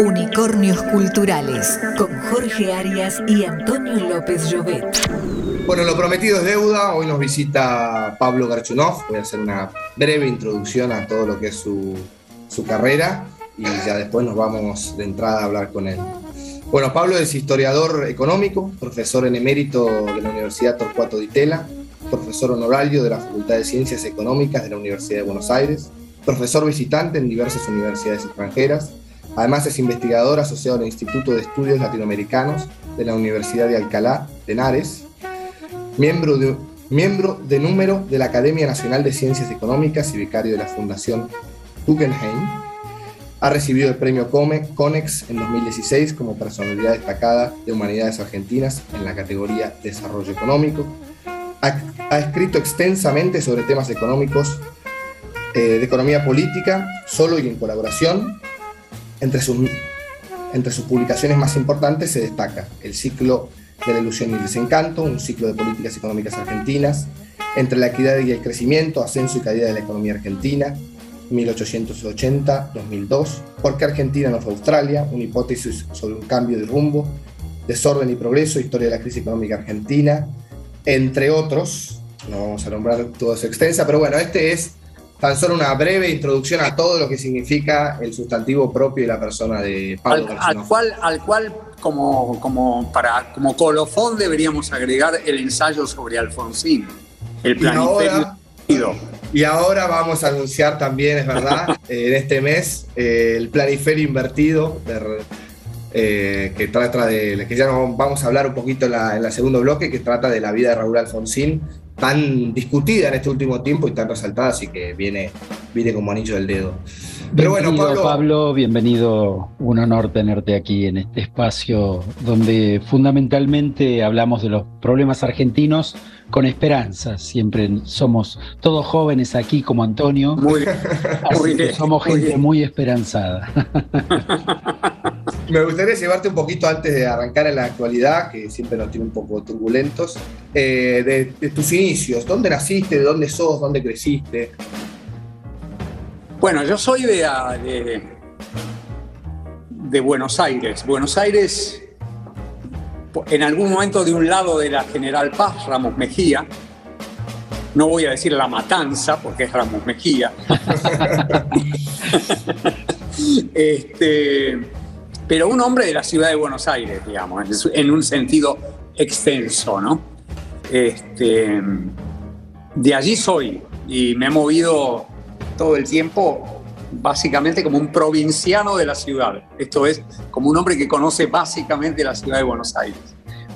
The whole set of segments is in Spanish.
Unicornios Culturales con Jorge Arias y Antonio López Llobet. Bueno, lo prometido es deuda. Hoy nos visita Pablo Garchunov. Voy a hacer una breve introducción a todo lo que es su, su carrera y ya después nos vamos de entrada a hablar con él. Bueno, Pablo es historiador económico, profesor en emérito de la Universidad Torcuato Di Tella, profesor honorario de la Facultad de Ciencias Económicas de la Universidad de Buenos Aires, profesor visitante en diversas universidades extranjeras. Además es investigador asociado al Instituto de Estudios Latinoamericanos de la Universidad de Alcalá de Henares, miembro de, miembro de número de la Academia Nacional de Ciencias Económicas y vicario de la Fundación Guggenheim. Ha recibido el premio CONEX en 2016 como personalidad destacada de Humanidades Argentinas en la categoría Desarrollo Económico. Ha, ha escrito extensamente sobre temas económicos eh, de economía política, solo y en colaboración. Entre sus, entre sus publicaciones más importantes se destaca el ciclo de la ilusión y el desencanto, un ciclo de políticas económicas argentinas, entre la equidad y el crecimiento, ascenso y caída de la economía argentina, 1880-2002, ¿Por qué Argentina no fue Australia? Una hipótesis sobre un cambio de rumbo, desorden y progreso, historia de la crisis económica argentina, entre otros. No vamos a nombrar todo eso extensa, pero bueno, este es tan solo una breve introducción a todo lo que significa el sustantivo propio de la persona de Pablo al, al cual, al cual como, como, para, como colofón deberíamos agregar el ensayo sobre Alfonsín, el planiferio. Y ahora, y ahora vamos a anunciar también, es verdad, en este mes, eh, el planiferio invertido, eh, que trata de, que ya vamos a hablar un poquito en la, en la segundo bloque, que trata de la vida de Raúl Alfonsín, tan discutida en este último tiempo y tan resaltada, así que viene, viene como anillo del dedo. Pero bueno, Pablo... Pablo, bienvenido. Un honor tenerte aquí en este espacio donde fundamentalmente hablamos de los problemas argentinos con esperanza. Siempre somos todos jóvenes aquí como Antonio. Muy, muy bien, somos gente muy, muy esperanzada. Me gustaría llevarte un poquito antes de arrancar en la actualidad, que siempre nos tiene un poco turbulentos, eh, de, de, tus inicios. ¿Dónde naciste? ¿De dónde sos? ¿Dónde creciste? Bueno, yo soy de, de, de Buenos Aires. Buenos Aires, en algún momento de un lado de la General Paz, Ramos Mejía, no voy a decir la matanza, porque es Ramos Mejía. este, pero un hombre de la ciudad de Buenos Aires, digamos, en un sentido extenso, ¿no? Este, de allí soy y me he movido todo el tiempo básicamente como un provinciano de la ciudad. Esto es, como un hombre que conoce básicamente la ciudad de Buenos Aires.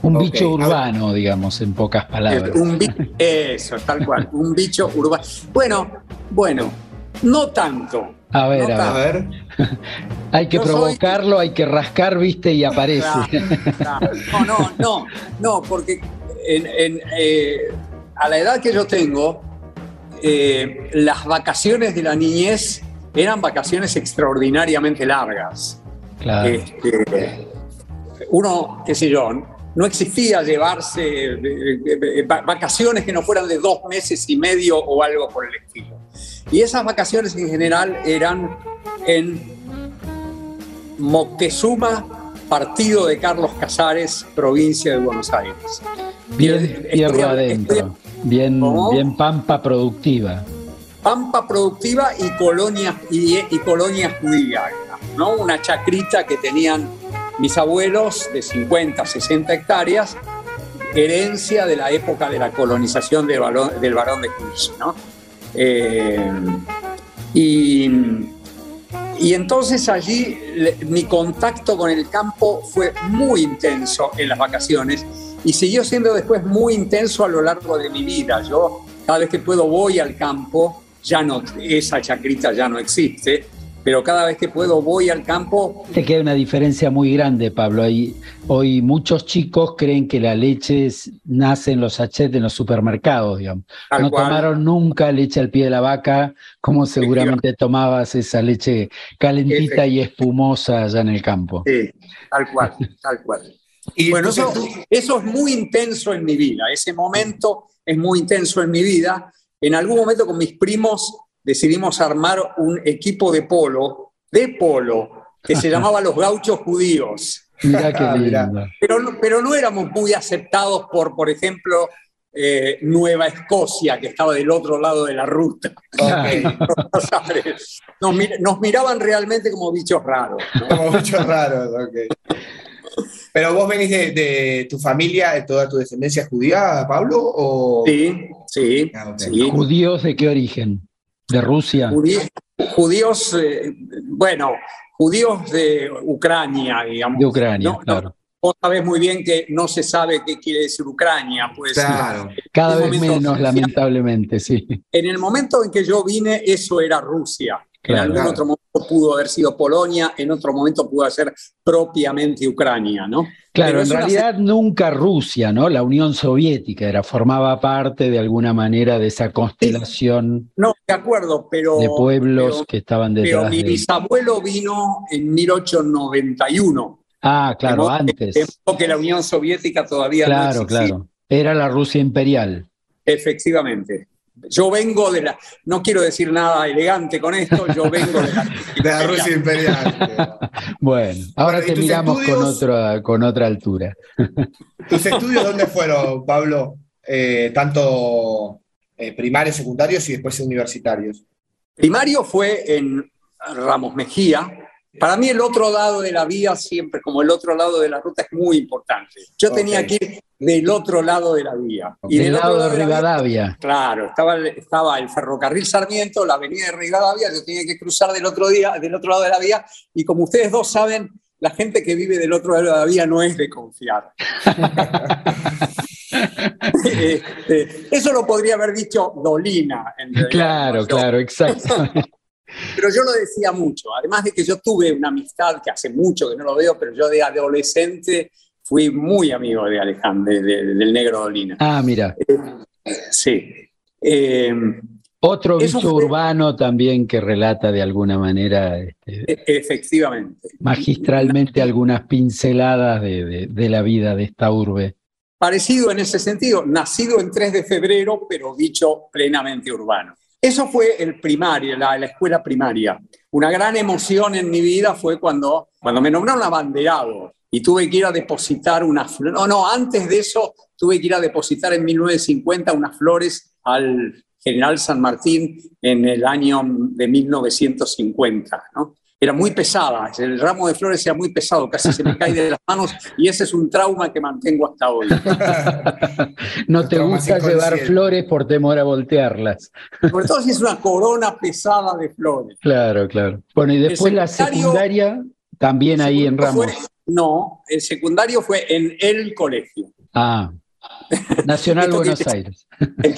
Un okay. bicho urbano, digamos, en pocas palabras. Un eso, tal cual, un bicho urbano. Bueno, bueno, no tanto. A ver, a, ver. hay que Yo provocarlo, soy... hay que rascar, viste, y aparece. No, no, no, no, porque en, en, eh, a la edad que yo tengo, eh, las vacaciones de la niñez eran vacaciones extraordinariamente largas. Claro. Este, uno, qué sé yo, no existía llevarse eh, vacaciones que no fueran de dos meses y medio o algo por el estilo. Y esas vacaciones en general eran en Moctezuma, partido de Carlos Casares, provincia de Buenos Aires. Bien tierra adentro, bien, bien pampa productiva. Pampa productiva y colonia, y, y colonia judía, ¿no? Una chacrita que tenían mis abuelos de 50, 60 hectáreas, herencia de la época de la colonización del varón, del varón de Clichy, ¿no? Eh, y, y, entonces allí mi contacto con el campo fue muy intenso en las vacaciones y siguió siendo después muy intenso a lo largo de mi vida. Yo cada vez que puedo voy al campo, ya no, esa chacrita ya no existe, pero cada vez que puedo voy al campo. Te queda una diferencia muy grande, Pablo. Hay, hoy muchos chicos creen que la leche nace en los sachets en los supermercados, digamos. Tal no cual. tomaron nunca leche al pie de la vaca, como seguramente tomabas esa leche calentita y espumosa allá en el campo. Sí, tal cual, tal cual. Y bueno, eso, eso es muy intenso en mi vida. Ese momento es muy intenso en mi vida. En algún momento con mis primos decidimos armar un equipo de polo, de polo, que se llamaba Los Gauchos Judíos. Mirá qué Ah, lindo. Pero, no- pero no éramos muy aceptados por, por ejemplo, eh, Nueva Escocia, que estaba del otro lado de la ruta. Nos, mir- nos miraban realmente como bichos raros. ¿no? Como muchos raros, ok. Pero vos venís de, de tu familia, de toda tu descendencia es judía, Pablo, o Sí, sí, Ah, sí. ¿Judíos de qué origen? ¿De Rusia? Judí- Judíos, eh, bueno, judíos de Ucrania, digamos. De Ucrania, No, no, claro. vos sabés muy bien que no se sabe qué quiere decir Ucrania, pues. Claro. Cada vez menos, lamentablemente, sí. En el momento en que yo vine, eso era Rusia. Claro. en algún Claro. otro momento pudo haber sido Polonia, en otro momento pudo ser propiamente Ucrania, ¿no? Claro, Pero en una- realidad nunca Rusia, ¿no? La Unión Soviética era, formaba parte de alguna manera de esa constelación No, de acuerdo, pero. de pueblos pero- que estaban Pero detrás mi de bisabuelo vino en 1891. Ah, de claro, que- antes. de modo que la Unión Soviética todavía no Claro, existía. claro. Era la Rusia imperial. Efectivamente. Yo vengo de la. No quiero decir nada elegante con esto, yo vengo de la. De la Rusia imperial. Bueno, ahora Bueno, ¿y te miramos con, otra, con otra altura. ¿Tus estudios dónde fueron, Pablo? Eh, tanto eh, primarios, secundarios y después universitarios. Primario fue en Ramos Mejía. Para mí el otro lado de la vía siempre, como el otro lado de la ruta, es muy importante. Yo tenía que ir del otro lado de la vía. Y Del otro lado de la vía, Rivadavia. claro, estaba, el- estaba el ferrocarril Sarmiento, la avenida de Rivadavia, yo tenía que cruzar del otro, día, del otro lado de la vía. Y como ustedes dos saben, la gente que vive del otro lado de la vía no es de confiar. Este, eso lo podría haber dicho Dolina. en Claro, claro, exacto. Pero yo lo decía mucho, además de que yo tuve una amistad que hace mucho que no lo veo, pero yo de adolescente fui muy amigo de Alejandro, de- de- del negro Dolina. Ah, mira. Sí. Eh, Otro bicho fue- urbano también que relata de alguna manera este, e- efectivamente. magistralmente algunas pinceladas de, de- la vida de esta urbe. Parecido en ese sentido, nacido en 3 de febrero, pero dicho plenamente urbano. Eso fue el primario, la, la escuela primaria. Una gran emoción en mi vida fue cuando, cuando me nombraron abanderado y tuve que ir a depositar unas flores. No, no, antes de eso tuve que ir a depositar en 1950 unas flores al general San Martín en el año de 1950. ¿no? Era muy pesada, el ramo de flores era muy pesado, casi se me cae de las manos y ese es un trauma que mantengo hasta hoy. No te gusta llevar flores por temor a voltearlas. Sobre todo si es una corona pesada de flores. Claro, claro. Bueno, y después la secundaria, también ahí en Fue- Ramos. no, el secundario fue en el colegio. Ah, Nacional Buenos quiere- Aires.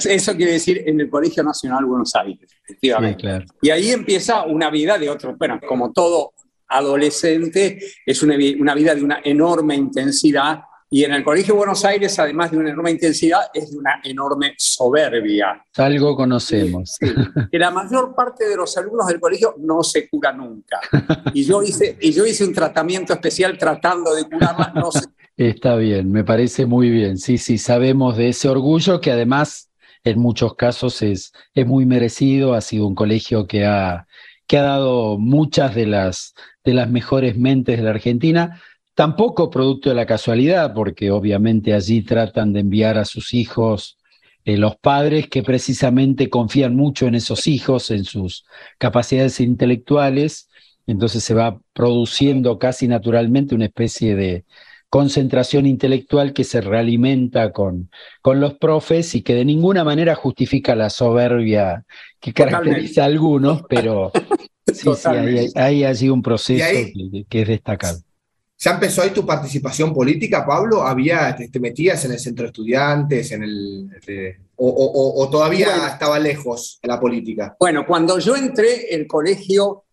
Eso quiere decir en el Colegio Nacional Buenos Aires, Sí, efectivamente. claro. Y ahí empieza una vida de otro, bueno, como todo adolescente, es una, una vida de una enorme intensidad. Y en el Colegio Buenos Aires, además de una enorme intensidad, es de una enorme soberbia. Algo conocemos. Sí, que la mayor parte de los alumnos del colegio no se cura nunca. Y yo hice, y yo hice un tratamiento especial tratando de curarla, no se Está bien, me parece muy bien. Sí, sí, sabemos de ese orgullo que además en muchos casos es, es muy merecido. Ha sido un colegio que ha, que ha dado muchas de las, de las mejores mentes de la Argentina. Tampoco producto de la casualidad, porque obviamente allí tratan de enviar a sus hijos eh, los padres que precisamente confían mucho en esos hijos, en sus capacidades intelectuales. Entonces se va produciendo casi naturalmente una especie de, concentración intelectual que se realimenta con, con los profes y que de ninguna manera justifica la soberbia que caracteriza a algunos, pero sí, sí, hay, hay allí un proceso ahí, que, que, es destacado. ¿Ya empezó ahí tu participación política, Pablo? ¿Había, te, te metías en el centro de estudiantes, en el, de, o, o, o, todavía bueno, estaba lejos la política? Bueno, cuando yo entré, el colegio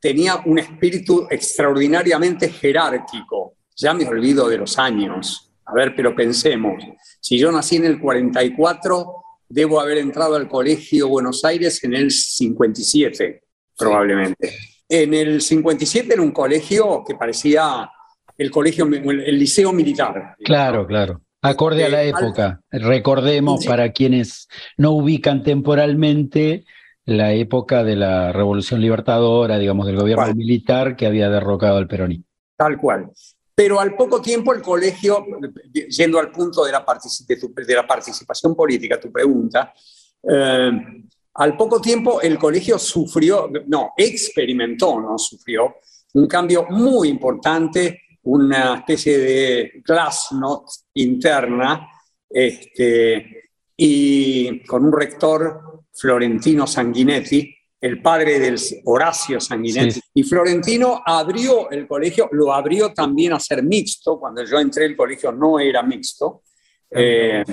tenía un espíritu extraordinariamente jerárquico ya me olvido de los años. A ver, pero pensemos, si yo nací en el 44, debo haber entrado al Colegio Buenos Aires en el 57, probablemente. En el 57 era un colegio que parecía el colegio, el liceo militar. Claro, claro. Acorde a la época. Recordemos, sí. para quienes no ubican temporalmente, la época de la Revolución Libertadora, digamos, del gobierno militar que había derrocado al peronismo. Tal cual. Pero al poco tiempo el colegio, yendo al punto de la, de la participación política, tu pregunta, eh, al poco tiempo el colegio sufrió, no, experimentó, no sufrió, un cambio muy importante, una especie de glasnost interna, este, y con un rector florentino Sanguinetti, el padre del Horacio Sanguinetti. Y Florentino abrió el colegio, lo abrió también a ser mixto. Cuando yo entré, el colegio no era mixto. Eh,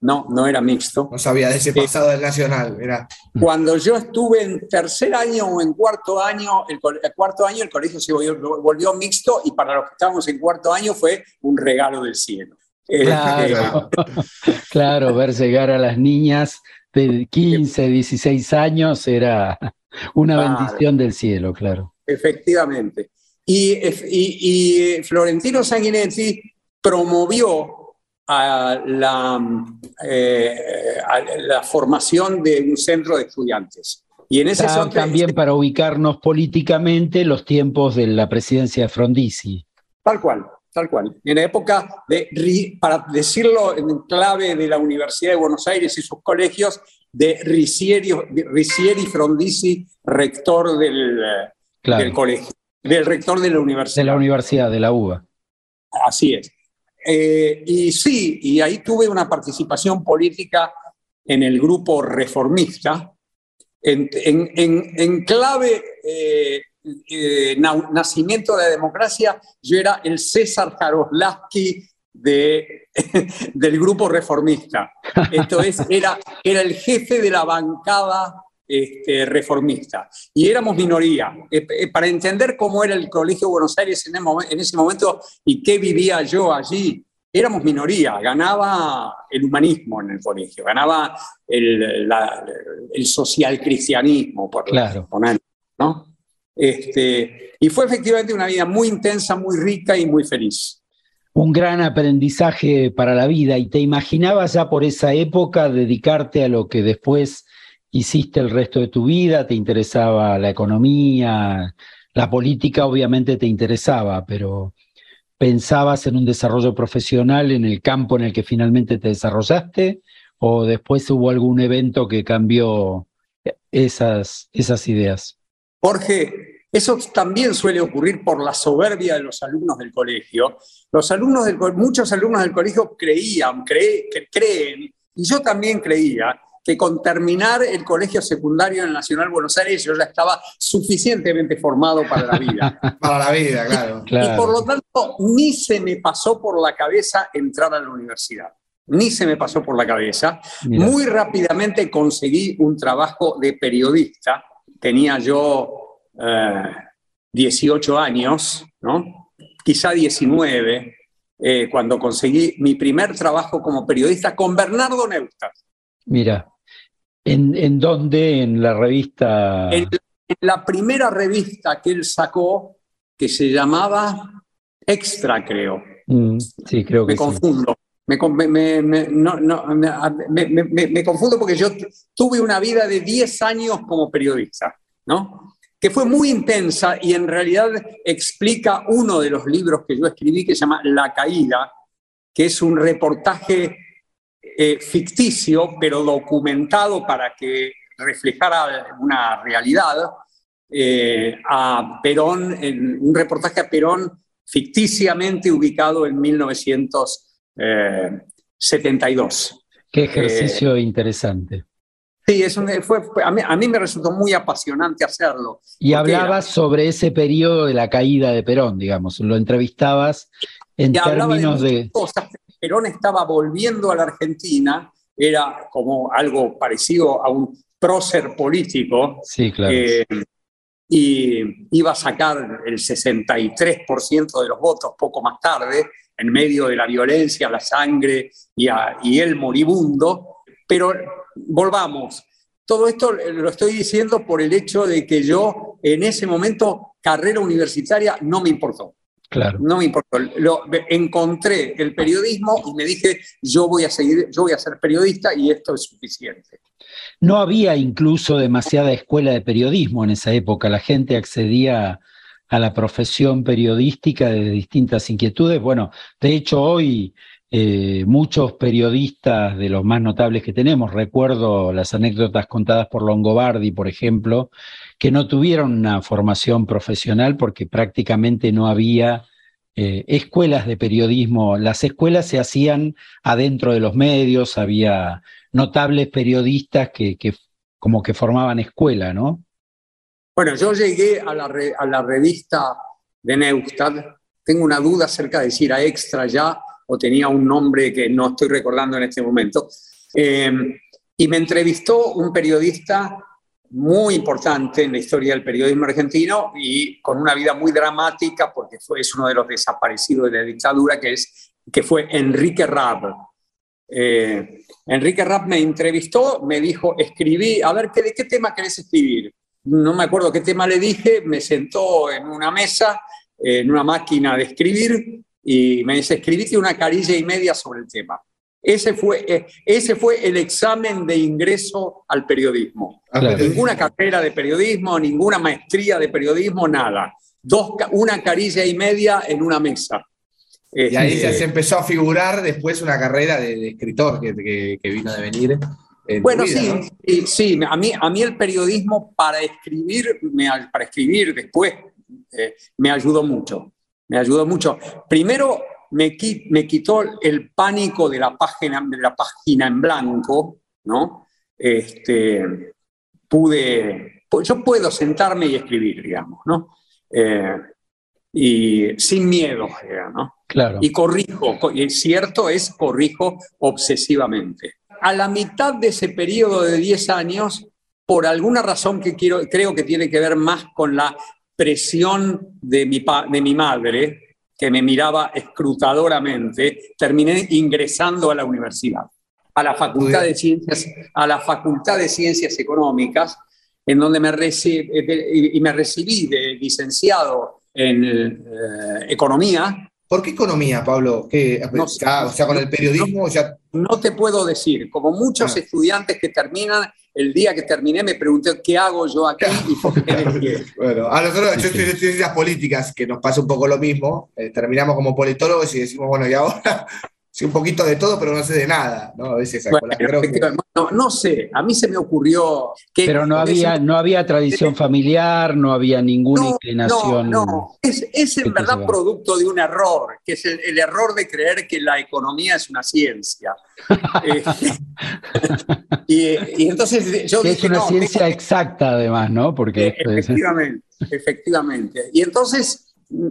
no, no era mixto. No sabía de ese eh, pasado del Nacional. Era... Cuando yo estuve en tercer año o en cuarto año, el, cuarto año el colegio se volvió, mixto y para los que estábamos en cuarto año fue un regalo del cielo. Claro, claro ver llegar a las niñas de 15, 16 años era una bendición del cielo, claro. Efectivamente. Y, y, Florentino Sanguinetti promovió a la, eh, la, formación de un centro de estudiantes. Y en ese también para ubicarnos políticamente los tiempos de la presidencia de Frondizi. Tal cual, tal cual. En la época de, para decirlo en clave de la Universidad de Buenos Aires y sus colegios, de Ricieri, Ricieri Frondizi, rector del, del, colegio, del rector de la universidad. De la universidad, de la UBA. Así es. Eh, y sí, y ahí tuve una participación política en el grupo reformista, en, en, clave eh, eh, nacimiento de la democracia, yo era el César Jaroslavski de, del grupo reformista. Entonces era, era el jefe de la bancada este, reformista. Y éramos minoría. Eh, eh, para entender cómo era el Colegio Buenos Aires en, ese momento y qué vivía yo allí, éramos minoría. Ganaba el humanismo en el colegio, ganaba el, el social cristianismo, por claro. poner, ¿no? Este, y fue efectivamente una vida muy intensa, muy rica y muy feliz un gran aprendizaje para la vida y te imaginabas ya por esa época dedicarte a lo que después hiciste el resto de tu vida, te interesaba la economía, la política obviamente te interesaba, pero pensabas en un desarrollo profesional en el campo en el que finalmente te desarrollaste o después hubo algún evento que cambió esas, esas ideas? Jorge, eso también suele ocurrir por la soberbia de los alumnos del colegio. Los alumnos del, muchos alumnos del colegio creían, creen, y yo también creía, que con terminar el colegio secundario en el Nacional Buenos Aires yo ya estaba suficientemente formado para la vida. para la vida, claro. Y por lo tanto, ni se me pasó por la cabeza entrar a la universidad. Ni se me pasó por la cabeza. Muy rápidamente conseguí un trabajo de periodista. Tenía yo 18 eh, años, ¿no? quizá 19, eh, cuando conseguí mi primer trabajo como periodista con Bernardo Neustadt. Mira, ¿en, en dónde? En la revista... En, la primera revista que él sacó, que se llamaba Extra, creo. Mm, sí, creo que Me confundo. Me, me, me, no, no, me, confundo porque yo tuve una vida de 10 años como periodista, ¿no? Que fue muy intensa y en realidad explica uno de los libros que yo escribí que se llama La Caída, que es un reportaje eh, ficticio, pero documentado para que reflejara una realidad, eh, a Perón, en un reportaje a Perón ficticiamente ubicado en 1972. Eh, Qué ejercicio interesante. Sí, es fue, a, mí, me resultó muy apasionante hacerlo. Y hablabas sobre ese periodo de la caída de Perón, digamos, lo entrevistabas en términos de... Cosas. Perón estaba volviendo a la Argentina, era como algo parecido a un prócer político. Sí, claro. Eh, y iba a sacar el 63% de los votos poco más tarde, en medio de la violencia, la sangre y, y el moribundo, pero volvamos. Todo esto lo estoy diciendo por el hecho de que yo en ese momento carrera universitaria no me importó. Claro. No me importó. Lo, encontré el periodismo y me dije, yo voy a seguir, yo voy a ser periodista y esto es suficiente. No había incluso demasiada escuela de periodismo en esa época. La gente accedía a la profesión periodística de distintas inquietudes. Bueno, de hecho hoy eh, muchos periodistas de los más notables que tenemos, recuerdo las anécdotas contadas por Longobardi, por ejemplo, que no tuvieron una formación profesional porque prácticamente no había eh, escuelas de periodismo. Las escuelas se hacían adentro de los medios, había notables periodistas que, como que formaban escuela, ¿no? Bueno, yo llegué a la, a la revista de Neustadt, tengo una duda acerca de si era extra ya o tenía un nombre que no estoy recordando en este momento, eh, y me entrevistó un periodista muy importante en la historia del periodismo argentino y con una vida muy dramática porque fue, es uno de los desaparecidos de la dictadura, que, es, que fue Enrique Rabb. Eh, Enrique Rapp me entrevistó, me dijo, escribí, a ver, ¿de qué tema querés escribir? No me acuerdo qué tema le dije, me sentó en una mesa, en una máquina de escribir, y me dice, escribiste una carilla y media sobre el tema. Ese fue, eh, ese fue el examen de ingreso al periodismo. Ah, ninguna carrera de periodismo, ninguna maestría de periodismo, nada. Dos, una carilla y media en una mesa. Y ahí ya este, se empezó a figurar después una carrera de, escritor que, que, vino a venir. Bueno, sí, sí, a mí, a mí el periodismo para escribir, para escribir después eh, me ayudó mucho. Me ayudó mucho. Primero, me, me quitó el pánico de la página, de la página en blanco, ¿no? Este, pude, yo puedo sentarme y escribir, digamos, ¿no? Eh, y sin miedo, ¿no? Claro. Y corrijo, y cierto es, corrijo obsesivamente. A la mitad de ese periodo de 10 años, por alguna razón que quiero, creo que tiene que ver más con la presión de mi, de mi madre, que me miraba escrutadoramente, terminé ingresando a la universidad, a la Facultad de Ciencias, a la Facultad de Ciencias Económicas, en donde me, recibí, y me recibí de licenciado en eh, Economía. ¿Por qué economía, Pablo? No, o sea, con el periodismo ya... No te puedo decir, como muchos ah. estudiantes que terminan el día que terminé me pregunté qué hago yo aquí y por qué Bueno, a nosotros, yo estoy en ciencias políticas, que nos pasa un poco lo mismo. Eh, terminamos como politólogos y decimos, bueno, y ahora sí, un poquito de todo, pero no sé de nada, ¿no? A veces no, sé, a mí se me ocurrió que... Pero no había, no había tradición familiar, no había ninguna inclinación. No, no, es, es en verdad producto de un error, que es el, error de creer que la economía es una ciencia. Eh, y, entonces yo Es una ciencia exacta además, ¿no? Porque... efectivamente, efectivamente. Y entonces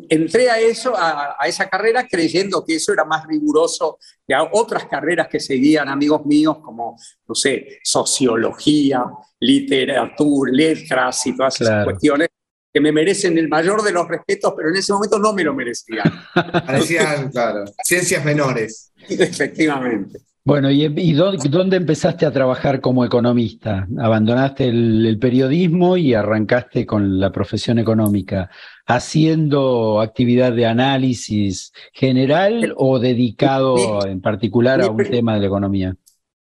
entré a eso, a, esa carrera, creyendo que eso era más riguroso que a otras carreras que seguían amigos míos, como, no sé, sociología, literatura, letras y todas esas cuestiones que me merecen el mayor de los respetos, pero en ese momento no me lo merecían. Parecían, claro, ciencias menores. Efectivamente. Bueno, ¿y, dónde, empezaste a trabajar como economista? ¿Abandonaste el, periodismo y arrancaste con la profesión económica? ¿Haciendo actividad de análisis general o dedicado en particular a un tema de la economía?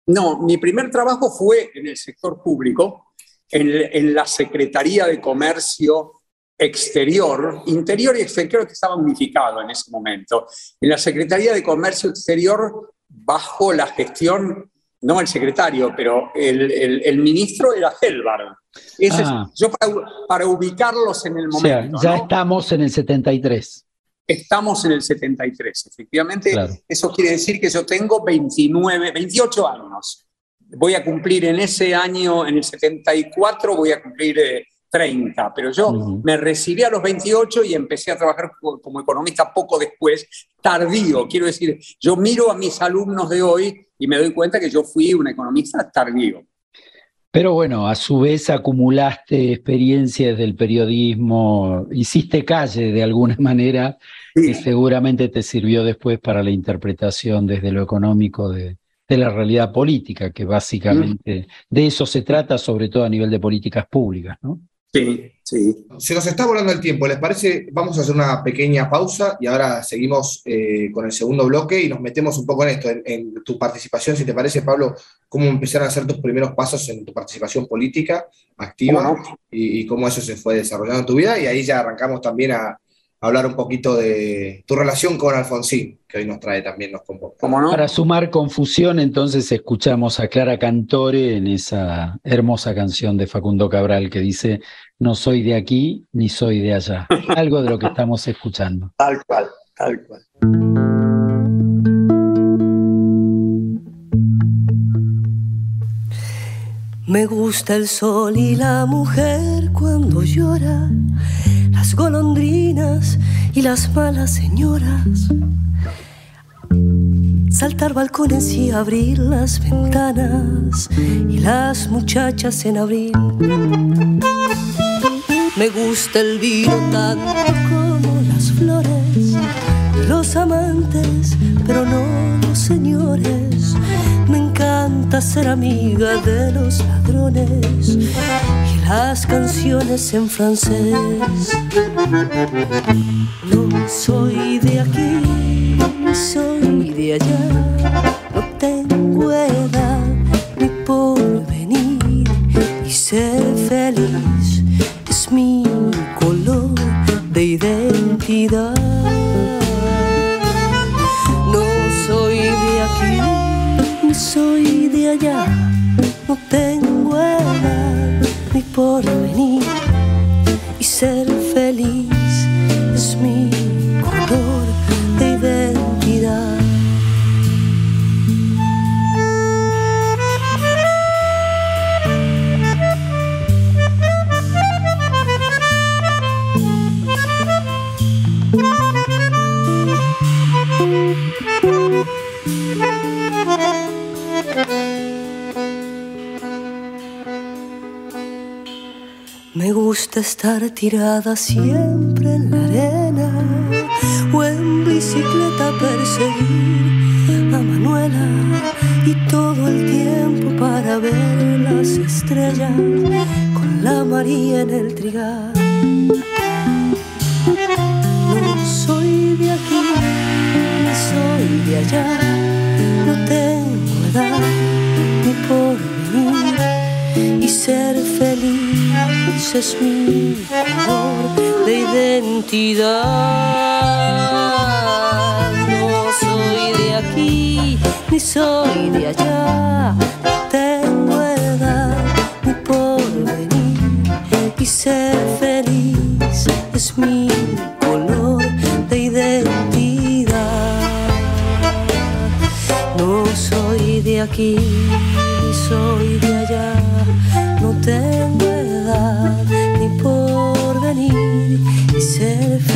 No, mi primer trabajo fue en el sector público, en, la Secretaría de Comercio Exterior, Interior y Exterior que estaba unificado en ese momento. En la Secretaría de Comercio Exterior bajo la gestión, no el secretario, pero el, ministro era Helvar. Ah. yo para, ubicarlos en el momento. ya estamos en el 73. Estamos en el 73, efectivamente. Eso quiere decir que yo tengo 29, 28 años. Voy a cumplir en ese año, en el 74, voy a cumplir eh, 30, pero yo me recibí a los 28 y empecé a trabajar como economista poco después, tardío, quiero decir, yo miro a mis alumnos de hoy y me doy cuenta que yo fui un economista tardío. Pero bueno, a su vez acumulaste experiencias del periodismo, hiciste calle de alguna manera, que seguramente te sirvió después para la interpretación desde lo económico de, de la realidad política, que básicamente de eso se trata, sobre todo a nivel de políticas públicas, ¿no? Sí, sí. Se nos está volando el tiempo, ¿les parece? Vamos a hacer una pequeña pausa y ahora seguimos eh, con el segundo bloque y nos metemos un poco en esto, en, tu participación, si te parece, Pablo, cómo empezaron a hacer tus primeros pasos en tu participación política activa y, y, cómo eso se fue desarrollando en tu vida y ahí ya arrancamos también a, hablar un poquito de tu relación con Alfonsín, que hoy nos trae también, nos convoca. No? Para sumar confusión, entonces escuchamos a Clara Cantore en esa hermosa canción de Facundo Cabral que dice, no soy de aquí ni soy de allá. Algo de lo que estamos escuchando. Tal cual, tal cual. Me gusta el sol y la mujer cuando llora las golondrinas y las malas señoras. Saltar balcones y abrir las ventanas y las muchachas en abril. Me gusta el vino tanto como las flores, los amantes, pero no los señores. Encanta ser amiga de los ladrones las canciones en francés. No soy de aquí, soy de allá, no tengo edad ni por venir y ser feliz es mi color de identidad. Me gusta estar tirada siempre en la arena o en bicicleta perseguir a Manuela y todo el tiempo para ver las estrellas con la María en el trigal. No soy de aquí, ni soy de allá, no tengo edad ni por venir y ser feliz es mi color de identidad. No soy de aquí, ni soy de allá. Tengo edad ni por venir y ser feliz es mi color de identidad. No soy de aquí, ni soy de allá. No tengo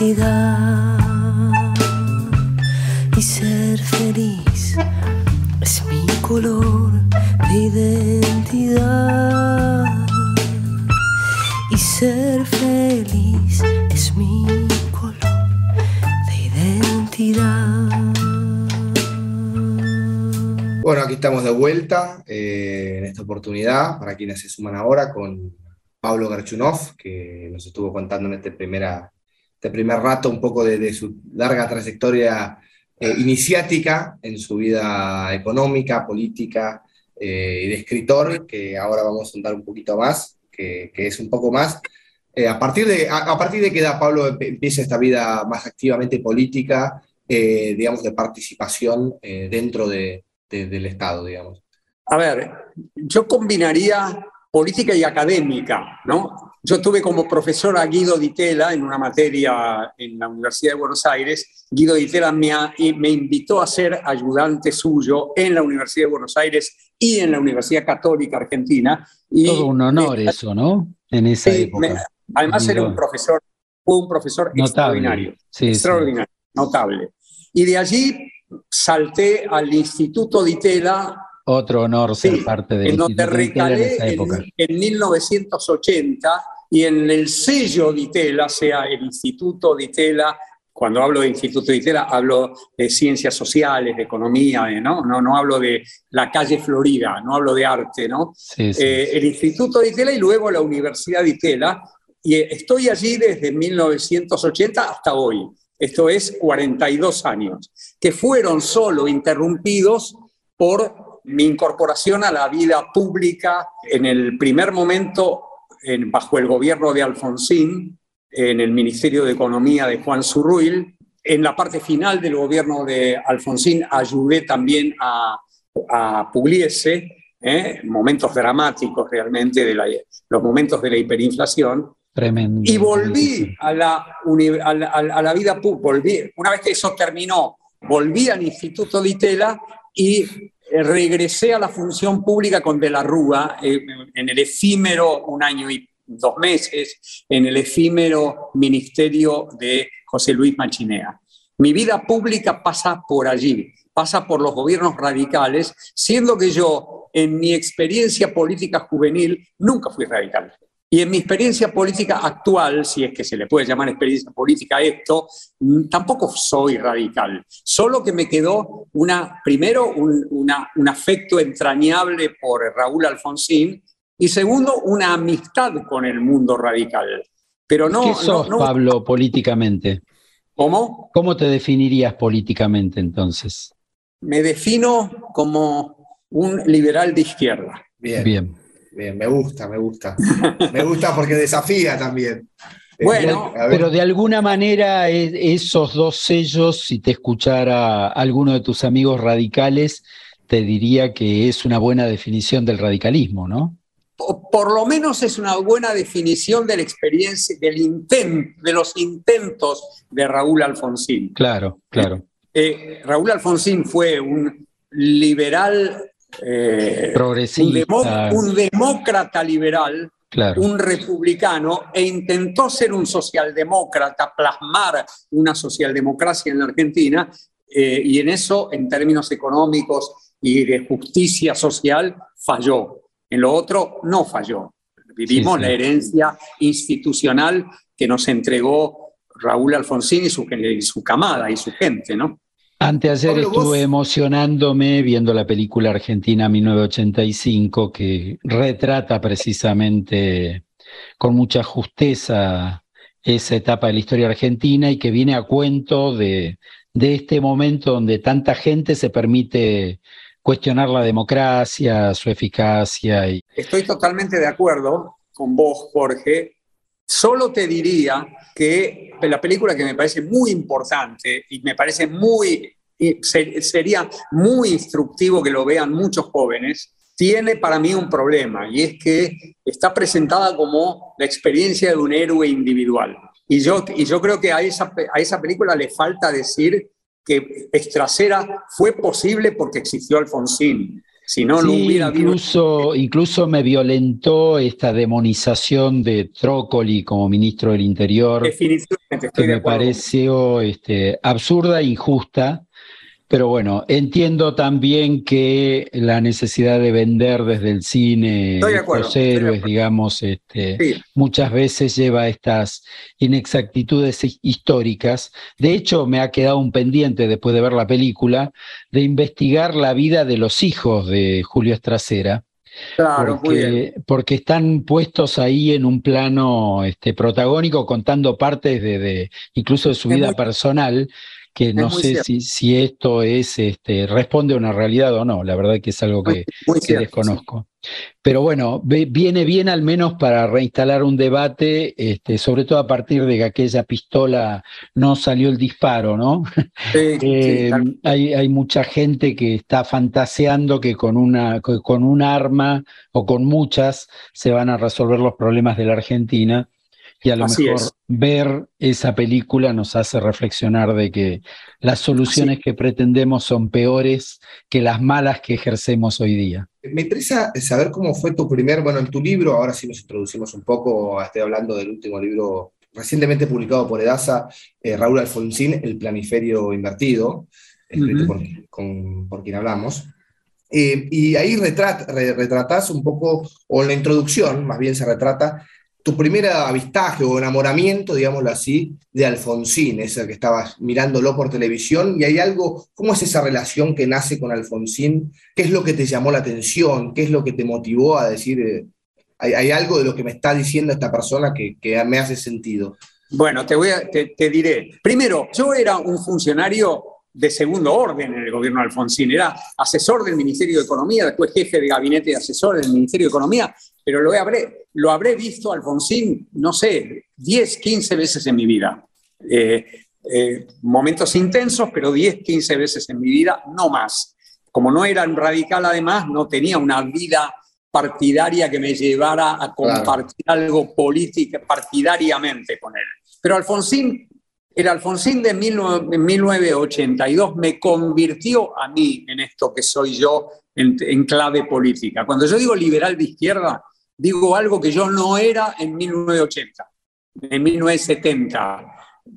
Y ser feliz es mi color de identidad. Y ser feliz es mi color de identidad. Bueno, aquí estamos de vuelta eh, en esta oportunidad para quienes se suman ahora con Pablo Garchunov, que nos estuvo contando en este, primera, este primer rato un poco de, su larga trayectoria eh, iniciática en su vida económica, política eh, y de escritor, que ahora vamos a contar un poquito más, que, es un poco más. a, partir de, a, partir de que da Pablo empieza esta vida más activamente política, digamos, de participación dentro de, del Estado, digamos? A ver, yo combinaría política y académica, ¿no? Yo tuve como profesor a Guido Ditela en una materia en la Universidad de Buenos Aires. Guido Ditela me, me invitó a ser ayudante suyo en la Universidad de Buenos Aires y en la Universidad Católica Argentina. Y Todo un honor eso, ¿no? en esa época. además era un profesor, fue un profesor extraordinario, extraordinario, notable. Y de allí salté al Instituto de Itela. Otro honor ser parte del en donde recalé en, época. en 1980 y en el sello de Itela, sea el Instituto de Itela, cuando hablo de Instituto de Itela, hablo de ciencias sociales, de economía, ¿no? No, no hablo de la calle Florida, no hablo de arte, ¿no? Eh, el Instituto de Itela y luego la Universidad de Itela. Y estoy allí desde 1980 hasta hoy. Esto es 42 años, que fueron solo interrumpidos por mi incorporación a la vida pública en el primer momento en, bajo el gobierno de Alfonsín, en el Ministerio de Economía de Juan Zurruil. En la parte final del gobierno de Alfonsín ayudé también a, a Pugliese, ¿eh? momentos dramáticos realmente, de los momentos de la hiperinflación. Tremendo. Y volví a la, a la, vida pública, una vez que eso terminó, volví al Instituto de Itela y regresé a la función pública con De la Rúa eh, en el efímero un año y dos meses, en el efímero ministerio de José Luis Machinea. Mi vida pública pasa por allí, pasa por los gobiernos radicales, siendo que yo, en mi experiencia política juvenil, nunca fui radical. Y en mi experiencia política actual, si es que se le puede llamar experiencia política a esto, mm, tampoco soy radical. Solo que me quedó una, primero un, un afecto entrañable por Raúl Alfonsín y segundo, una amistad con el mundo radical. Pero no, ¿Qué sos, Pablo, políticamente? ¿Cómo? ¿Cómo te definirías políticamente entonces? Me defino como un liberal de izquierda. Bien. Bien. Bien, me gusta, me gusta. me gusta porque desafía también. Bueno, pero de alguna manera esos dos sellos, si te escuchara alguno de tus amigos radicales, te diría que es una buena definición del radicalismo, ¿no? Por, lo menos es una buena definición de la experiencia, del intento, de los intentos de Raúl Alfonsín. Claro, claro. Eh, Raúl Alfonsín fue un liberal eh, Progresista. Un, demócrata liberal, un republicano, e intentó ser un socialdemócrata, plasmar una socialdemocracia en la Argentina, eh, y en eso, en términos económicos y de justicia social, falló. En lo otro, no falló. Vivimos la herencia institucional que nos entregó Raúl Alfonsín y su, y su camada y su gente, ¿no? Anteayer estuve emocionándome viendo la película argentina 1985 que retrata precisamente con mucha justeza esa etapa de la historia argentina y que viene a cuento de, de este momento donde tanta gente se permite cuestionar la democracia, su eficacia. Y... Estoy totalmente de acuerdo con vos, Jorge. Solo te diría que la película que me parece muy importante y me parece muy, sería muy instructivo que lo vean muchos jóvenes, tiene para mí un problema y es que está presentada como la experiencia de un héroe individual. Y yo, y yo creo que a esa, a esa película le falta decir que Estracera fue posible porque existió Alfonsín. Si no, no hubiera incluso, incluso me violentó esta demonización de Trócoli como ministro del Interior. Definitivamente, que me pareció este, absurda e injusta. Pero bueno, entiendo también que la necesidad de vender desde el cine los héroes, digamos, este, muchas veces lleva a estas inexactitudes históricas. De hecho, me ha quedado un pendiente después de ver la película de investigar la vida de los hijos de Julio Estracera. Claro, porque, porque, están puestos ahí en un plano este, protagónico, contando partes de, incluso de su vida personal, que no sé si, si, esto es, este, responde a una realidad o no, la verdad que es algo que, desconozco. Pero bueno, viene bien al menos para reinstalar un debate, este, sobre todo a partir de que aquella pistola no salió el disparo, ¿no? Eh, hay, hay, mucha gente que está fantaseando que con, una, con un arma o con muchas se van a resolver los problemas de la Argentina Y a lo mejor ver esa película nos hace reflexionar de que las soluciones que pretendemos son peores que las malas que ejercemos hoy día. Me interesa saber cómo fue tu primer, bueno, en tu libro, ahora sí nos introducimos un poco, estoy hablando del último libro recientemente publicado por Edasa, eh, Raúl Alfonsín, El planiferio invertido, escrito por, quien hablamos. Eh, y ahí retratas un poco, o en la introducción más bien se retrata, tu primer avistaje o enamoramiento, digámoslo así, de Alfonsín, ese que estabas mirándolo por televisión, y hay algo, ¿cómo es esa relación que nace con Alfonsín? ¿Qué es lo que te llamó la atención? ¿Qué es lo que te motivó a decir, eh, hay, algo de lo que me está diciendo esta persona que, me hace sentido? Bueno, te, voy a, te diré. Primero, yo era un funcionario de segundo orden en el gobierno de Alfonsín. Era asesor del Ministerio de Economía, después jefe de gabinete de asesor del Ministerio de Economía, pero lo habré, lo habré visto Alfonsín, no sé, 10, 15 veces en mi vida. Eh, eh, momentos intensos, pero 10, 15 veces en mi vida, no más. Como no era un radical, además, no tenía una vida partidaria que me llevara a compartir algo político partidariamente con él. Pero Alfonsín el Alfonsín de 1982 me convirtió a mí en esto que soy yo en, clave política. Cuando yo digo liberal de izquierda, digo algo que yo no era en 1980, en 1970.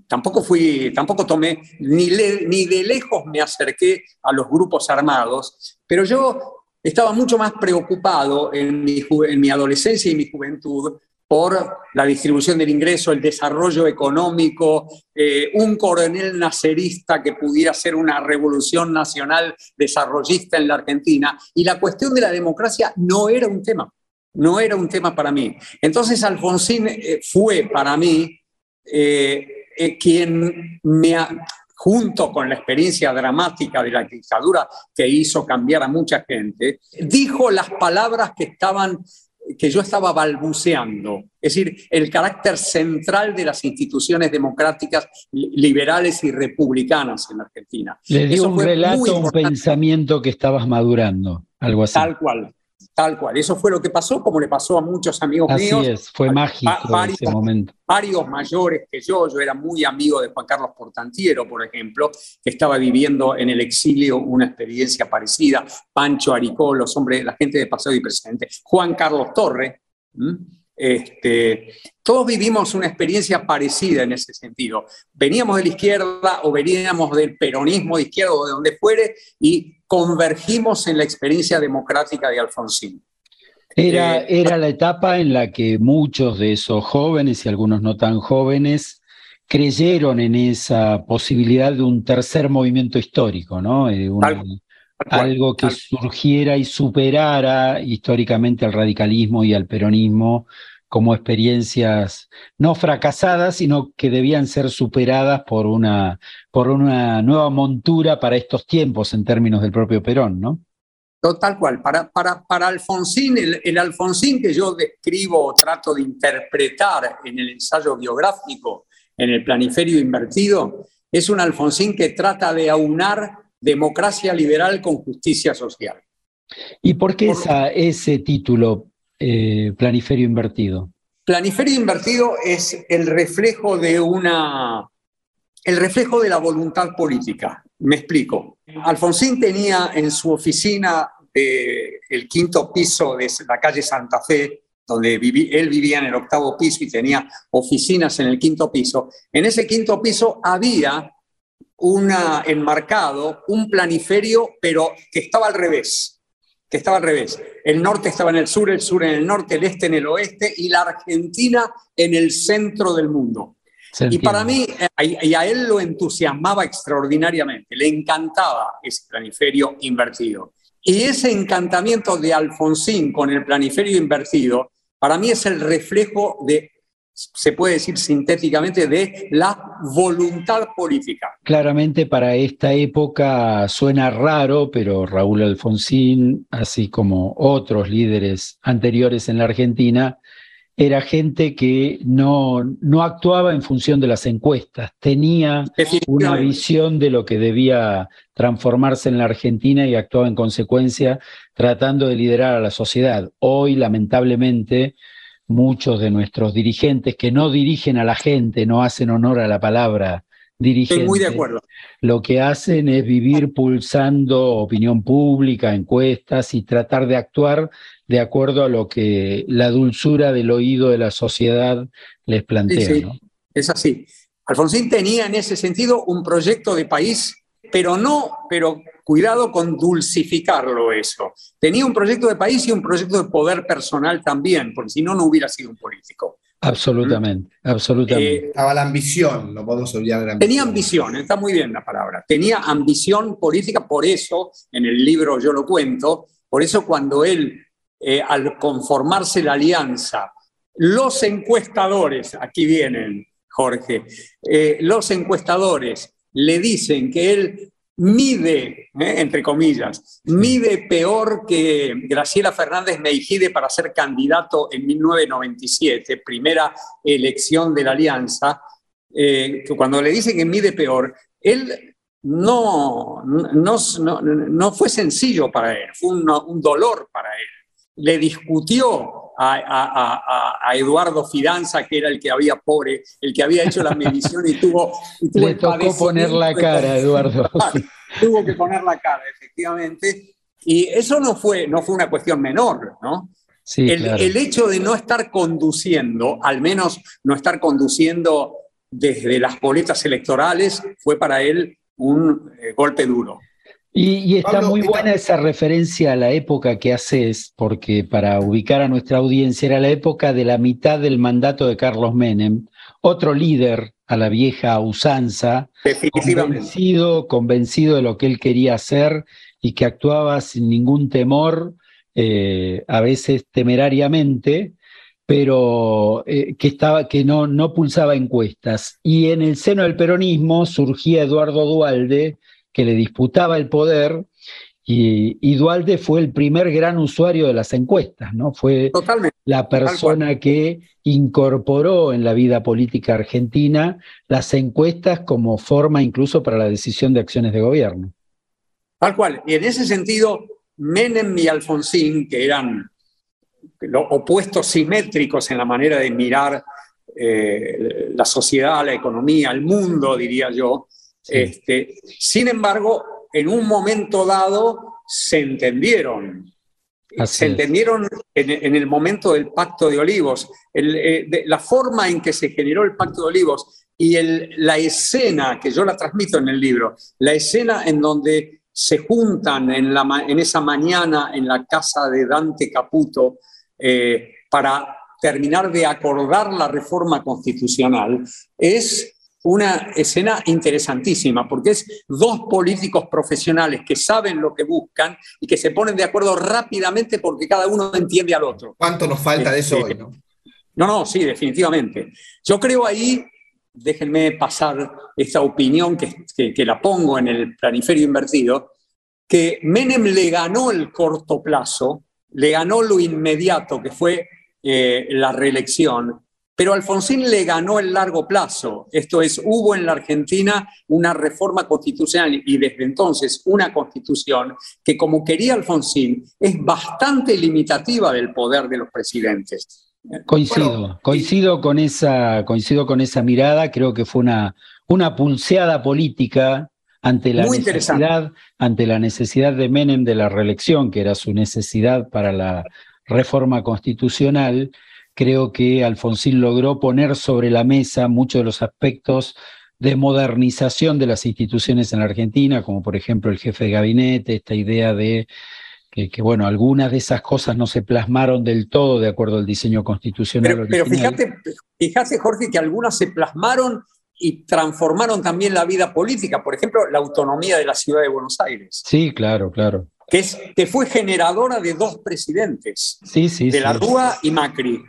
Tampoco fui, tampoco tomé, ni, de lejos me acerqué a los grupos armados, pero yo estaba mucho más preocupado en mi adolescencia y mi juventud por la distribución del ingreso, el desarrollo económico, eh, un coronel nacerista que pudiera ser una revolución nacional desarrollista en la Argentina. Y la cuestión de la democracia no era un tema, no era un tema para mí. Entonces Alfonsín eh, fue para mí eh, quien junto con la experiencia dramática de la dictadura que hizo cambiar a mucha gente, dijo las palabras que estaban que yo estaba balbuceando, es decir, el carácter central de las instituciones democráticas, liberales y republicanas en Argentina. Le dio un relato, un pensamiento que estabas madurando, algo así. Tal cual, Tal cual, eso fue lo que pasó, como le pasó a muchos amigos Así míos. es, fue mágico ese momento. Varios mayores que yo, yo era muy amigo de Juan Carlos Portantiero, por ejemplo, que estaba viviendo en el exilio una experiencia parecida, Pancho Aricó, los hombres, la gente de Paseo y Presidente, Juan Carlos Torre, este, todos vivimos una experiencia parecida en ese sentido. Veníamos de la izquierda o veníamos del peronismo de izquierda o de donde fuere y convergimos en la experiencia democrática de Alfonsín. Era, eh, era la etapa en la que muchos de esos jóvenes y algunos no tan jóvenes creyeron en esa posibilidad de un tercer movimiento histórico, ¿no? Eh, algo que surgiera y superara históricamente al radicalismo y al peronismo como experiencias no fracasadas, sino que debían ser superadas por una, por una nueva montura para estos tiempos en términos del propio Perón, ¿no? Tal cual. Para, para, para Alfonsín, el, el, Alfonsín que yo describo o trato de interpretar en el ensayo biográfico, en el planiferio invertido, es un Alfonsín que trata de aunar democracia liberal con justicia social. ¿Y por qué ese título, eh, Planiferio Invertido? Planiferio Invertido es el reflejo de una. el reflejo de la voluntad política. Me explico. Alfonsín tenía en su oficina el quinto piso de la calle Santa Fe, donde él vivía en el octavo piso y tenía oficinas en el quinto piso. En ese quinto piso había una, enmarcado un planiferio, pero que estaba al revés que estaba al revés. El norte estaba en el sur, el sur en el norte, el este en el oeste y la Argentina en el centro del mundo. Y para mí, y a él lo entusiasmaba extraordinariamente, le encantaba ese planiferio invertido. Y ese encantamiento de Alfonsín con el planiferio invertido, para mí es el reflejo de se puede decir sintéticamente, de la voluntad política. Claramente para esta época suena raro, pero Raúl Alfonsín, así como otros líderes anteriores en la Argentina, era gente que no, no actuaba en función de las encuestas, tenía una visión de lo que debía transformarse en la Argentina y actuaba en consecuencia tratando de liderar a la sociedad. Hoy, lamentablemente, muchos de nuestros dirigentes que no dirigen a la gente, no hacen honor a la palabra dirigente. Estoy muy de acuerdo. Lo que hacen es vivir pulsando opinión pública, encuestas y tratar de actuar de acuerdo a lo que la dulzura del oído de la sociedad les plantea. Es así. Alfonsín tenía en ese sentido un proyecto de país, pero no, pero cuidado con dulcificarlo eso. Tenía un proyecto de país y un proyecto de poder personal también, porque si no, no hubiera sido un político. Absolutamente, absolutamente. Eh, Estaba la ambición, no podemos olvidar de la ambición. Tenía ambición, está muy bien la palabra. Tenía ambición política, por eso, en el libro yo lo cuento, por eso cuando él, eh, al conformarse la alianza, los encuestadores, aquí vienen, Jorge, eh, los encuestadores le dicen que él mide, eh, entre comillas, mide peor que Graciela Fernández Meijide para ser candidato en 1997, primera elección de la alianza, eh, que cuando le dicen que mide peor, él no, no, no, fue sencillo para él, fue un, dolor para él. Le discutió a, Eduardo Fidanza, que era el que había pobre, el que había hecho la medición y tuvo... Le tocó poner la cara, Eduardo. tuvo que poner la cara, efectivamente. Y eso no fue, no fue una cuestión menor, ¿no? Sí, el, el hecho de no estar conduciendo, al menos no estar conduciendo desde las boletas electorales, fue para él un eh, golpe duro. Y, está muy buena esa referencia a la época que haces, porque para ubicar a nuestra audiencia era la época de la mitad del mandato de Carlos Menem, otro líder a la vieja usanza, convencido, convencido de lo que él quería hacer y que actuaba sin ningún temor, eh, a veces temerariamente, pero eh, que, estaba, que no, no pulsaba encuestas. Y en el seno del peronismo surgía Eduardo Dualde, que le disputaba el poder, y, Dualde fue el primer gran usuario de las encuestas, ¿no? Fue la persona que incorporó en la vida política argentina las encuestas como forma incluso para la decisión de acciones de gobierno. Tal cual. Y en ese sentido, Menem y Alfonsín, que eran los opuestos simétricos en la manera de mirar eh, la sociedad, la economía, el mundo, diría yo, este, sin embargo, en un momento dado se entendieron. se entendieron en, el momento del Pacto de Olivos. Eh, la forma en que se generó el Pacto de Olivos y la escena, que yo la transmito en el libro, la escena en donde se juntan en, la, en esa mañana en la casa de Dante Caputo eh, para terminar de acordar la reforma constitucional, es una escena interesantísima, porque es dos políticos profesionales que saben lo que buscan y que se ponen de acuerdo rápidamente porque cada uno entiende al otro. ¿Cuánto nos falta de eso hoy? ¿no? no, no, sí, definitivamente. Yo creo ahí, déjenme pasar esta opinión que, que, la pongo en el planiferio invertido, que Menem le ganó el corto plazo, le ganó lo inmediato, que fue eh, la reelección, pero Alfonsín le ganó el largo plazo. Esto es, hubo en la Argentina una reforma constitucional y desde entonces una constitución que, como quería Alfonsín, es bastante limitativa del poder de los presidentes. Coincido, coincido con esa, coincido con esa mirada. Creo que fue una, una pulseada política ante la necesidad, ante la necesidad de Menem de la reelección, que era su necesidad para la reforma constitucional creo que Alfonsín logró poner sobre la mesa muchos de los aspectos de modernización de las instituciones en la Argentina, como por ejemplo el jefe de gabinete, esta idea de que, bueno, algunas de esas cosas no se plasmaron del todo de acuerdo al diseño constitucional. Pero, fíjate, fíjate, Jorge, que algunas se plasmaron y transformaron también la vida política. Por ejemplo, la autonomía de la ciudad de Buenos Aires. Sí, claro, claro. Que, es, que fue generadora de dos presidentes, sí, sí, de la Rúa y Macri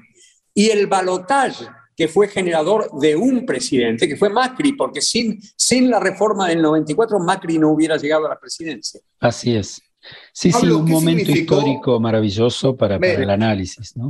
y el balotaje que fue generador de un presidente, que fue Macri, porque sin, sin la reforma del 94 Macri no hubiera llegado a la presidencia. Así es. Sí, sí, un momento histórico maravilloso para, el análisis, ¿no?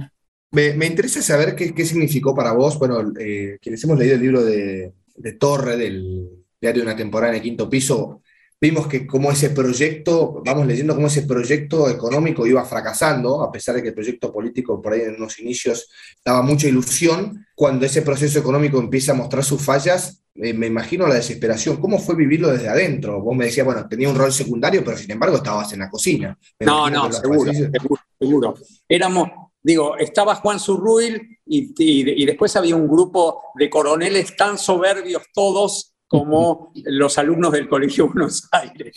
Me, interesa saber qué, qué, significó para vos, bueno, eh, quienes hemos leído el libro de, de Torre, del diario de una temporada en el quinto piso, vimos que como ese proyecto, vamos leyendo cómo ese proyecto económico iba fracasando, a pesar de que el proyecto político por ahí en unos inicios daba mucha ilusión, cuando ese proceso económico empieza a mostrar sus fallas, eh, me imagino la desesperación. ¿Cómo fue vivirlo desde adentro? Vos me decías, bueno, tenía un rol secundario, pero sin embargo estabas en la cocina. no, no, seguro, seguro, seguro. Éramos, digo, estaba Juan Zurruil y, y después había un grupo de coroneles tan soberbios todos como los alumnos del Colegio Buenos Aires.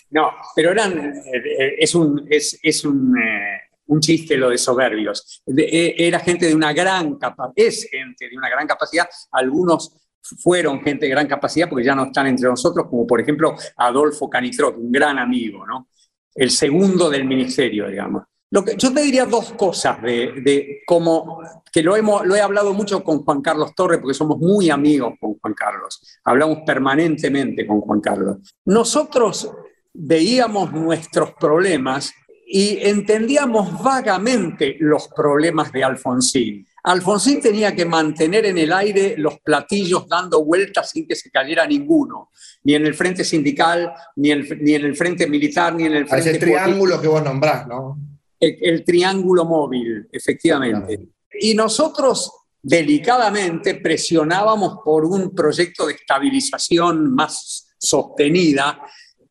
no, pero eran, eh, es un, es, es un, eh, un, chiste lo de soberbios. Eh, era gente de una gran capacidad, es gente de una gran capacidad, algunos fueron gente de gran capacidad porque ya no están entre nosotros, como por ejemplo Adolfo Canitrot, un gran amigo, ¿no? el segundo del ministerio, digamos yo te diría dos cosas de, cómo, que lo, hemos, lo he hablado mucho con Juan Carlos Torres, porque somos muy amigos con Juan Carlos, hablamos permanentemente con Juan Carlos. Nosotros veíamos nuestros problemas y entendíamos vagamente los problemas de Alfonsín. Alfonsín tenía que mantener en el aire los platillos dando vueltas sin que se cayera ninguno, ni en el frente sindical, ni, ni en el frente militar, ni en el frente... Ese triángulo que vos nombrás, ¿no? El, triángulo móvil, efectivamente. Y nosotros delicadamente presionábamos por un proyecto de estabilización más sostenida,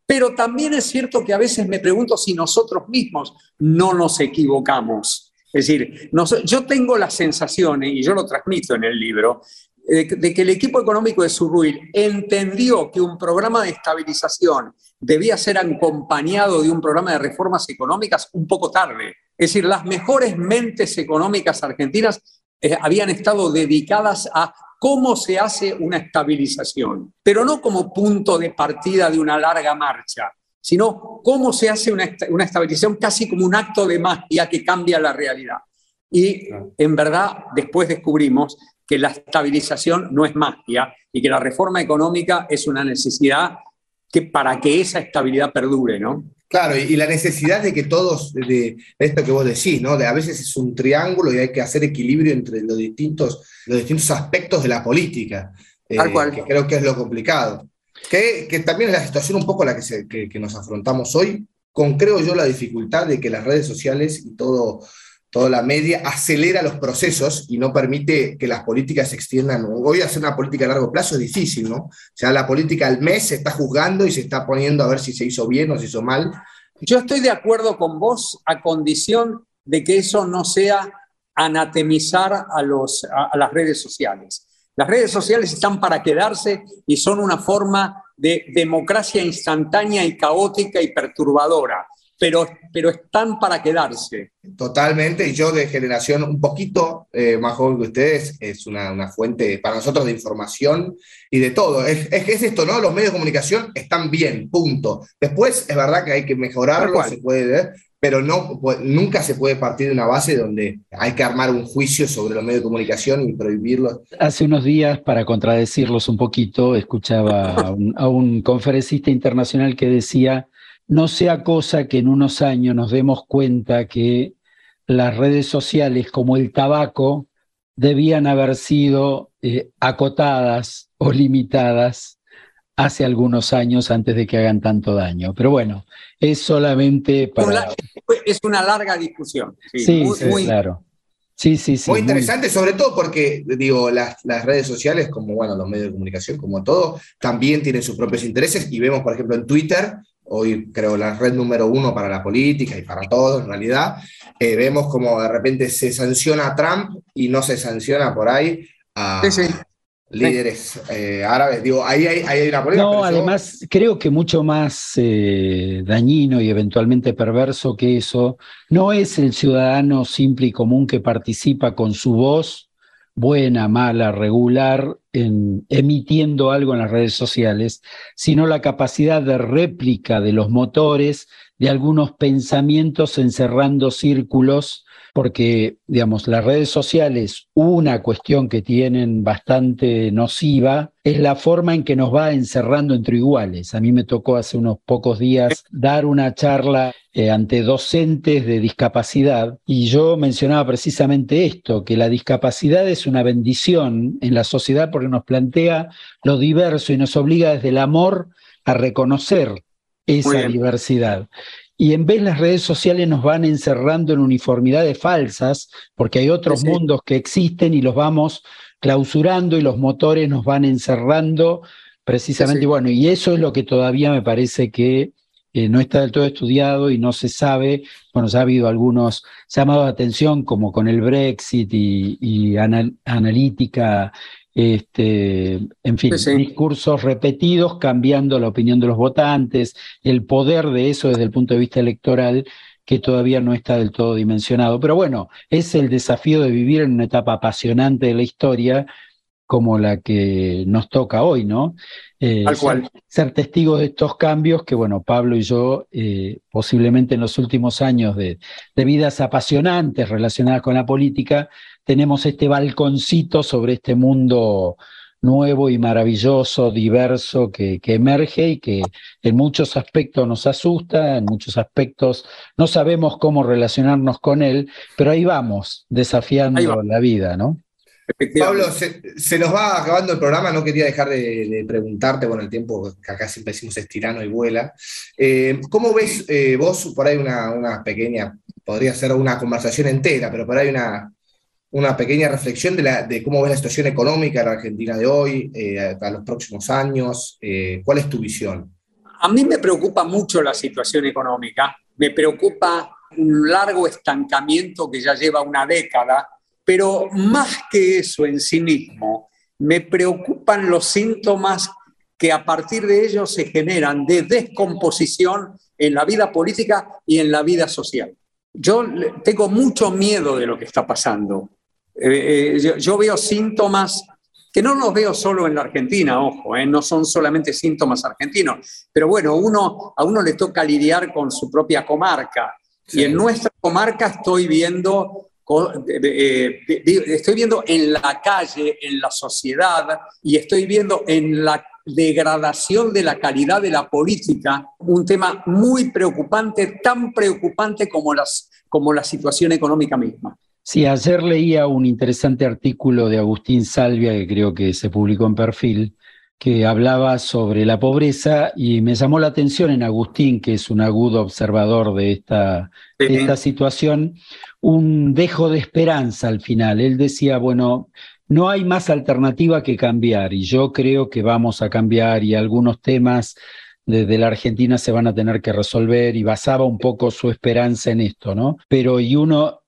pero también es cierto que a veces me pregunto si nosotros mismos no nos equivocamos. Es decir, yo tengo la sensación, y yo lo transmito en el libro, de, que el equipo económico de Surruil entendió que un programa de estabilización debía ser acompañado de un programa de reformas económicas un poco tarde. Es decir, las mejores mentes económicas argentinas eh, habían estado dedicadas a cómo se hace una estabilización, pero no como punto de partida de una larga marcha, sino cómo se hace una, una estabilización casi como un acto de magia que cambia la realidad. Y en verdad después descubrimos que la estabilización no es magia y que la reforma económica es una necesidad que para que esa estabilidad perdure, ¿no? Claro, y, la necesidad de que todos, de, esto que vos decís, ¿no? De a veces es un triángulo y hay que hacer equilibrio entre los distintos, los distintos aspectos de la política, eh, que creo que es lo complicado. Que, que, también es la situación un poco la que, se, que, que nos afrontamos hoy, con creo yo la dificultad de que las redes sociales y todo toda la media acelera los procesos y no permite que las políticas se extiendan. Hoy hacer una política a largo plazo es difícil, ¿no? O sea, la política al mes se está juzgando y se está poniendo a ver si se hizo bien o se hizo mal. Yo estoy de acuerdo con vos a condición de que eso no sea anatemizar a, los, a las redes sociales. Las redes sociales están para quedarse y son una forma de democracia instantánea y caótica y perturbadora pero, pero están para quedarse. Totalmente, y yo de generación un poquito eh, más joven que ustedes, es una, una, fuente para nosotros de información y de todo. Es, es, es, esto, ¿no? Los medios de comunicación están bien, punto. Después es verdad que hay que mejorarlo, se puede ver, pero no, nunca se puede partir de una base donde hay que armar un juicio sobre los medios de comunicación y prohibirlos. Hace unos días, para contradecirlos un poquito, escuchaba a un, a un conferencista internacional que decía no sea cosa que en unos años nos demos cuenta que las redes sociales como el tabaco debían haber sido eh, acotadas o limitadas hace algunos años antes de que hagan tanto daño. Pero bueno, es solamente para... Es una larga discusión. Sí, muy, claro. Sí, sí, sí. Muy interesante, sobre todo porque, digo, las, las, redes sociales, como bueno, los medios de comunicación, como todo, también tienen sus propios intereses y vemos, por ejemplo, en Twitter hoy creo la red número uno para la política y para todo en realidad, eh, vemos como de repente se sanciona a Trump y no se sanciona por ahí a líderes eh, árabes. Digo, ahí hay, una política. No, además creo que mucho más eh, dañino y eventualmente perverso que eso no es el ciudadano simple y común que participa con su voz buena, mala, regular, en, emitiendo algo en las redes sociales, sino la capacidad de réplica de los motores de algunos pensamientos encerrando círculos porque, digamos, las redes sociales, una cuestión que tienen bastante nociva es la forma en que nos va encerrando entre iguales. A mí me tocó hace unos pocos días dar una charla eh, ante docentes de discapacidad y yo mencionaba precisamente esto, que la discapacidad es una bendición en la sociedad porque nos plantea lo diverso y nos obliga desde el amor a reconocer esa diversidad. Y en vez las redes sociales nos van encerrando en uniformidades falsas, porque hay otros mundos que existen y los vamos clausurando y los motores nos van encerrando precisamente. Y bueno, y eso es lo que todavía me parece que eh, no está del todo estudiado y no se sabe. Bueno, ya ha habido algunos llamados de atención, como con el Brexit y, analítica este, en fin, discursos repetidos, cambiando la opinión de los votantes, el poder de eso desde el punto de vista electoral, que todavía no está del todo dimensionado. Pero bueno, es el desafío de vivir en una etapa apasionante de la historia como la que nos toca hoy, ¿no? Eh, cual. Ser, testigos de estos cambios que, bueno, Pablo y yo, eh, posiblemente en los últimos años de, de, vidas apasionantes relacionadas con la política, tenemos este balconcito sobre este mundo nuevo y maravilloso, diverso, que, que, emerge y que en muchos aspectos nos asusta, en muchos aspectos no sabemos cómo relacionarnos con él, pero ahí vamos, desafiando la vida, ¿no? Pablo, se, nos va acabando el programa, no quería dejar de, preguntarte, bueno, el tiempo que acá siempre decimos es tirano y vuela. Eh, ¿Cómo ves eh, vos, por ahí una, una, pequeña, podría ser una conversación entera, pero por ahí una, una pequeña reflexión de, la, cómo ves la situación económica de la Argentina de hoy, eh, a los próximos años? ¿Cuál es tu visión? A mí me preocupa mucho la situación económica, me preocupa un largo estancamiento que ya lleva una década pero más que eso en sí mismo, me preocupan los síntomas que a partir de ellos se generan de descomposición en la vida política y en la vida social. Yo tengo mucho miedo de lo que está pasando. Eh, eh, yo, veo síntomas que no los veo solo en la Argentina, ojo, eh, no son solamente síntomas argentinos, pero bueno, uno, a uno le toca lidiar con su propia comarca. Y en nuestra comarca estoy viendo eh, estoy viendo en la calle, en la sociedad, y estoy viendo en la degradación de la calidad de la política un tema muy preocupante, tan preocupante como, las, como la situación económica misma. Sí, ayer leía un interesante artículo de Agustín Salvia, que creo que se publicó en perfil, que hablaba sobre la pobreza y me llamó la atención en Agustín, que es un agudo observador de esta, de esta situación, un dejo de esperanza al final. Él decía, bueno, no hay más alternativa que cambiar y yo creo que vamos a cambiar y algunos temas desde la Argentina se van a tener que resolver y basaba un poco su esperanza en esto, ¿no? Pero y uno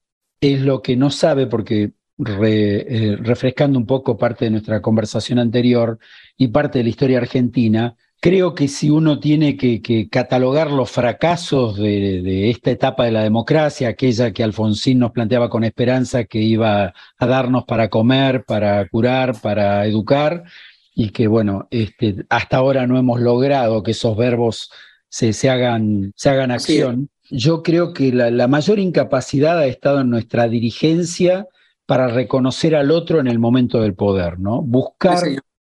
es lo que no sabe porque eh, refrescando un poco parte de nuestra conversación anterior y parte de la historia argentina, Creo que si uno tiene que, catalogar los fracasos de, esta etapa de la democracia, aquella que Alfonsín nos planteaba con esperanza que iba a darnos para comer, para curar, para educar, y que bueno, este, hasta ahora no hemos logrado que esos verbos se, se hagan, se hagan acción. Yo creo que la, mayor incapacidad ha estado en nuestra dirigencia para reconocer al otro en el momento del poder, ¿no? Buscar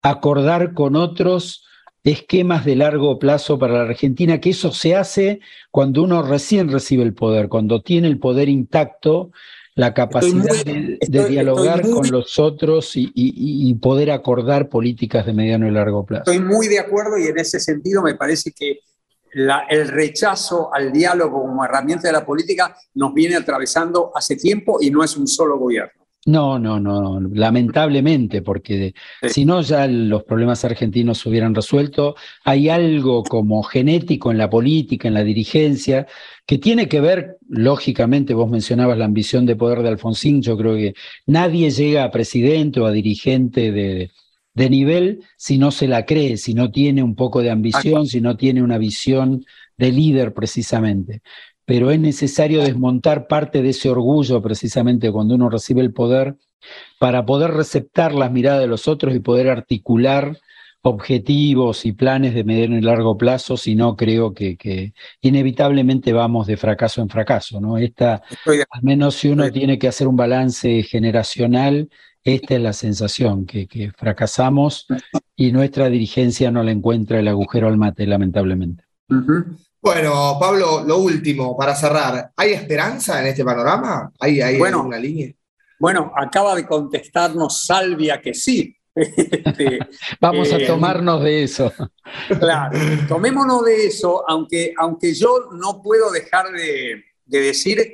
acordar con otros esquemas de largo plazo para la Argentina, que eso se hace cuando uno recién recibe el poder, cuando tiene el poder intacto, la capacidad de, dialogar con los otros y, poder acordar políticas de mediano y largo plazo. Estoy muy de acuerdo y en ese sentido me parece que el rechazo al diálogo como herramienta de la política nos viene atravesando hace tiempo y no es un solo gobierno. No, no, no, lamentablemente, porque si no ya los problemas argentinos se hubieran resuelto. Hay algo como genético en la política, en la dirigencia, que tiene que ver, lógicamente, vos mencionabas la ambición de poder de Alfonsín, yo creo que nadie llega a presidente o a dirigente de, de nivel si no se la cree, si no tiene un poco de ambición, si no tiene una visión de líder precisamente. Pero es necesario desmontar parte de ese orgullo precisamente cuando uno recibe el poder para poder receptar las miradas de los otros y poder articular objetivos y planes de mediano y largo plazo, si no creo que, inevitablemente vamos de fracaso en fracaso, ¿no? Esta, al menos si uno tiene que hacer un balance generacional, esta es la sensación, que, fracasamos y nuestra dirigencia no le encuentra el agujero al mate, lamentablemente. Bueno, Pablo, lo último, para cerrar, ¿hay esperanza en este panorama? ¿Hay, hay bueno, una línea? Bueno, acaba de contestarnos Salvia que sí, Este, Vamos a eh, tomarnos de eso. Claro, tomémonos de eso, aunque, aunque yo no puedo dejar de, decir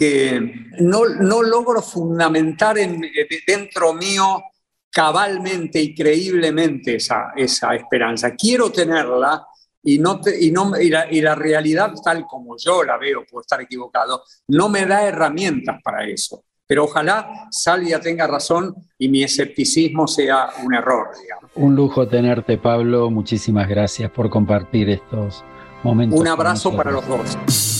que no, no logro fundamentar en, dentro mío cabalmente y creíblemente esa, esa esperanza. Quiero tenerla y, no y, no, y la, y, la, realidad tal como yo la veo, puedo estar equivocado, no me da herramientas para eso. Pero ojalá Salvia tenga razón y mi escepticismo sea un error. Un lujo tenerte, Pablo. Muchísimas gracias por compartir estos momentos. Un abrazo para los dos.